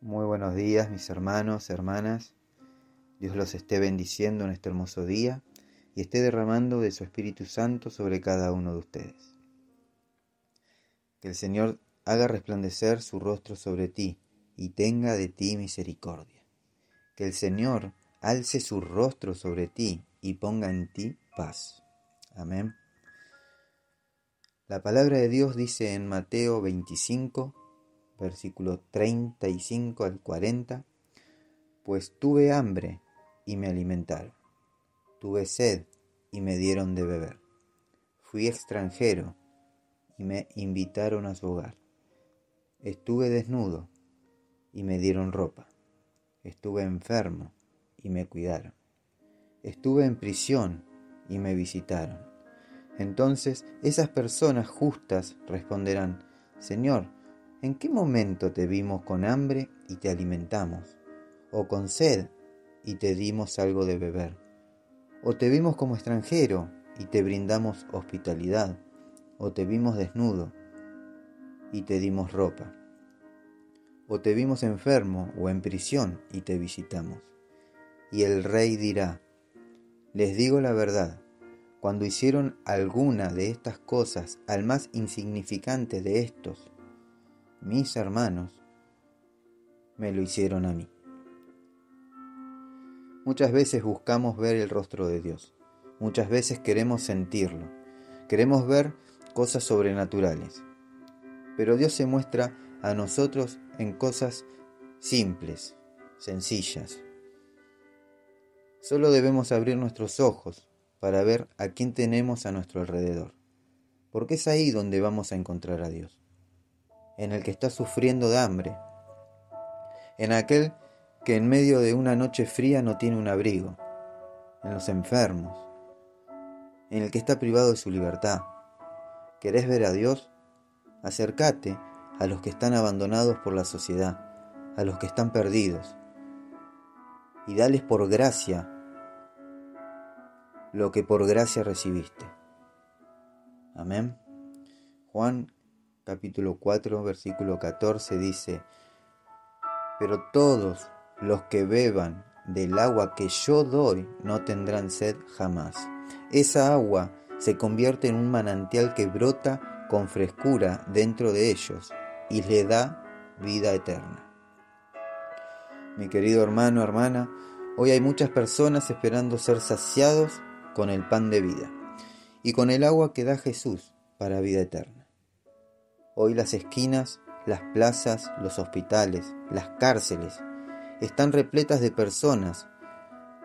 Muy buenos días mis hermanos, hermanas. Dios los esté bendiciendo en este hermoso día y esté derramando de su Espíritu Santo sobre cada uno de ustedes. Que el Señor haga resplandecer su rostro sobre ti y tenga de ti misericordia. Que el Señor alce su rostro sobre ti y ponga en ti paz. Amén. La palabra de Dios dice en Mateo 25, versículo 35 al 40, pues tuve hambre y me alimentaron, tuve sed y me dieron de beber, fui extranjero y me invitaron a su hogar, estuve desnudo y me dieron ropa, estuve enfermo y me cuidaron, estuve en prisión y me visitaron. Entonces esas personas justas responderán, Señor, ¿En qué momento te vimos con hambre y te alimentamos? ¿O con sed y te dimos algo de beber? ¿O te vimos como extranjero y te brindamos hospitalidad? ¿O te vimos desnudo y te dimos ropa? ¿O te vimos enfermo o en prisión y te visitamos? Y el rey dirá, les digo la verdad, cuando hicieron alguna de estas cosas al más insignificante de estos, mis hermanos me lo hicieron a mí. Muchas veces buscamos ver el rostro de Dios, muchas veces queremos sentirlo, queremos ver cosas sobrenaturales, pero Dios se muestra a nosotros en cosas simples, sencillas. Solo debemos abrir nuestros ojos para ver a quién tenemos a nuestro alrededor, porque es ahí donde vamos a encontrar a Dios en el que está sufriendo de hambre, en aquel que en medio de una noche fría no tiene un abrigo, en los enfermos, en el que está privado de su libertad. ¿Querés ver a Dios? Acércate a los que están abandonados por la sociedad, a los que están perdidos, y dales por gracia lo que por gracia recibiste. Amén. Juan capítulo 4, versículo 14 dice, Pero todos los que beban del agua que yo doy no tendrán sed jamás. Esa agua se convierte en un manantial que brota con frescura dentro de ellos y le da vida eterna. Mi querido hermano, hermana, hoy hay muchas personas esperando ser saciados con el pan de vida y con el agua que da Jesús para vida eterna. Hoy las esquinas, las plazas, los hospitales, las cárceles están repletas de personas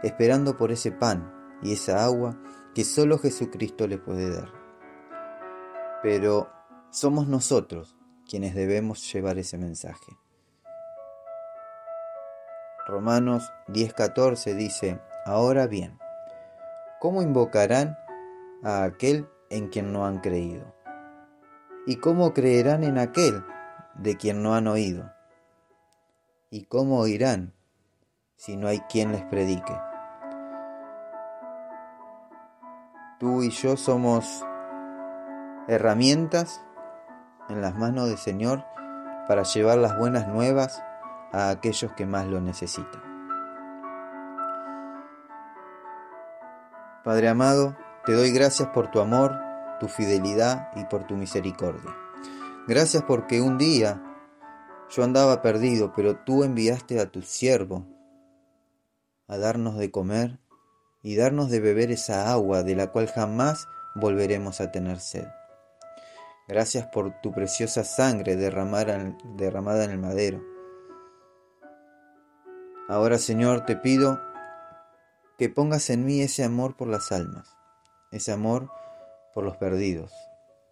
esperando por ese pan y esa agua que solo Jesucristo le puede dar. Pero somos nosotros quienes debemos llevar ese mensaje. Romanos 10:14 dice, ahora bien, ¿cómo invocarán a aquel en quien no han creído? ¿Y cómo creerán en aquel de quien no han oído? ¿Y cómo oirán si no hay quien les predique? Tú y yo somos herramientas en las manos del Señor para llevar las buenas nuevas a aquellos que más lo necesitan. Padre amado, te doy gracias por tu amor, tu fidelidad y por tu misericordia. Gracias porque un día yo andaba perdido, pero tú enviaste a tu siervo a darnos de comer y darnos de beber esa agua de la cual jamás volveremos a tener sed. Gracias por tu preciosa sangre derramada en el madero. Ahora, Señor, te pido que pongas en mí ese amor por las almas, ese amor por los perdidos.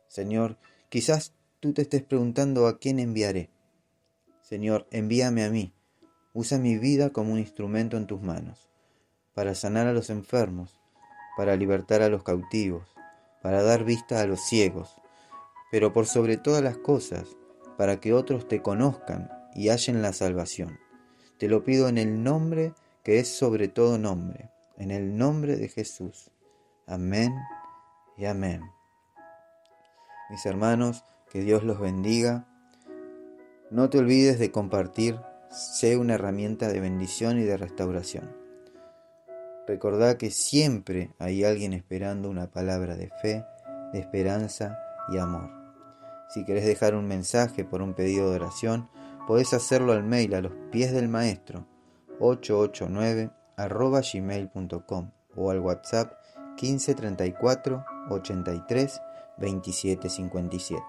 Señor, quizás tú te estés preguntando a quién enviaré. Señor, envíame a mí. Usa mi vida como un instrumento en tus manos, para sanar a los enfermos, para libertar a los cautivos, para dar vista a los ciegos, pero por sobre todas las cosas, para que otros te conozcan y hallen la salvación. Te lo pido en el nombre que es sobre todo nombre, en el nombre de Jesús. Amén y amén. Mis hermanos, que Dios los bendiga. No te olvides de compartir sé una herramienta de bendición y de restauración. Recordá que siempre hay alguien esperando una palabra de fe, de esperanza y amor. Si querés dejar un mensaje por un pedido de oración, podés hacerlo al mail a los pies del maestro 889 gmail.com o al WhatsApp 1534 83 27 57.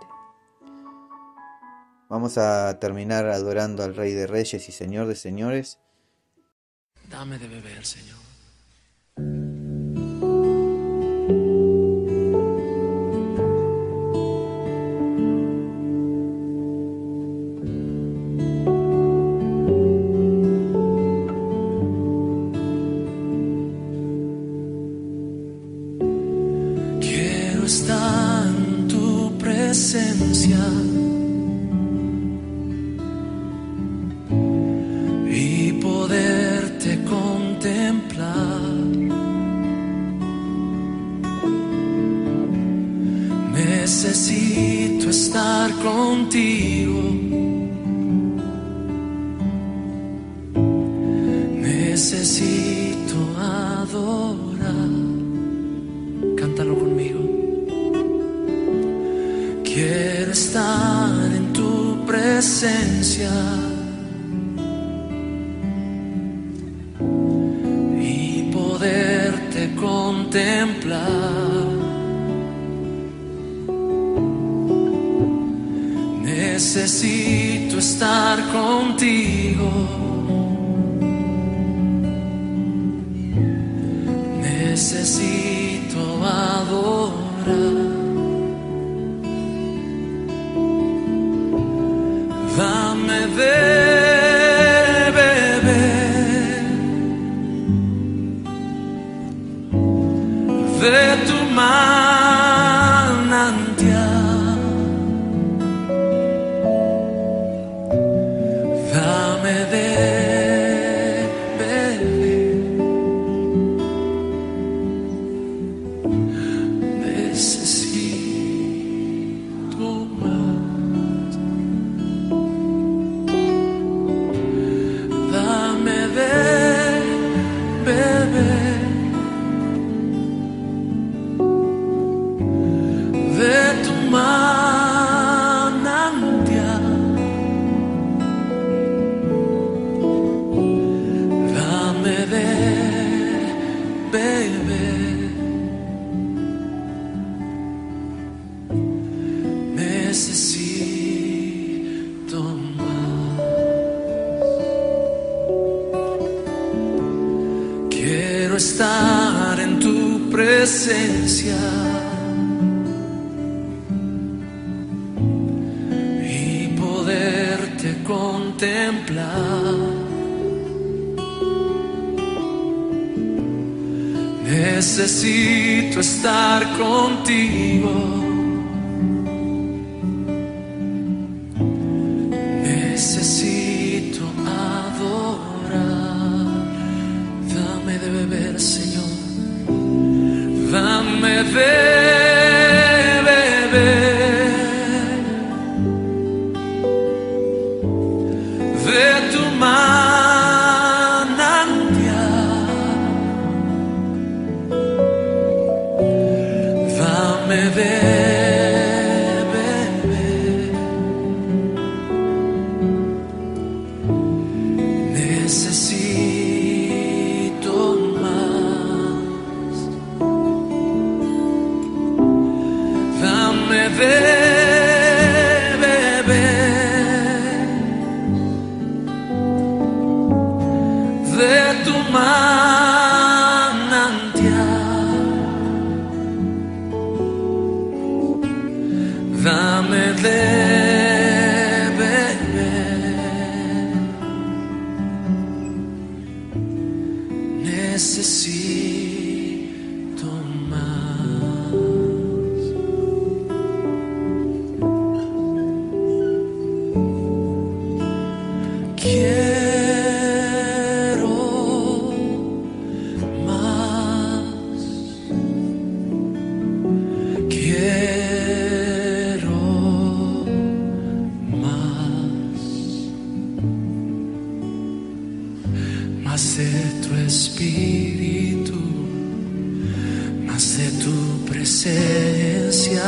Vamos a terminar adorando al Rey de Reyes y Señor de Señores. Dame de beber, Señor. Y poderte contemplar. Necesito estar contigo. Necesito contemplar. Necesito estar contigo. heaven. De tu presencia.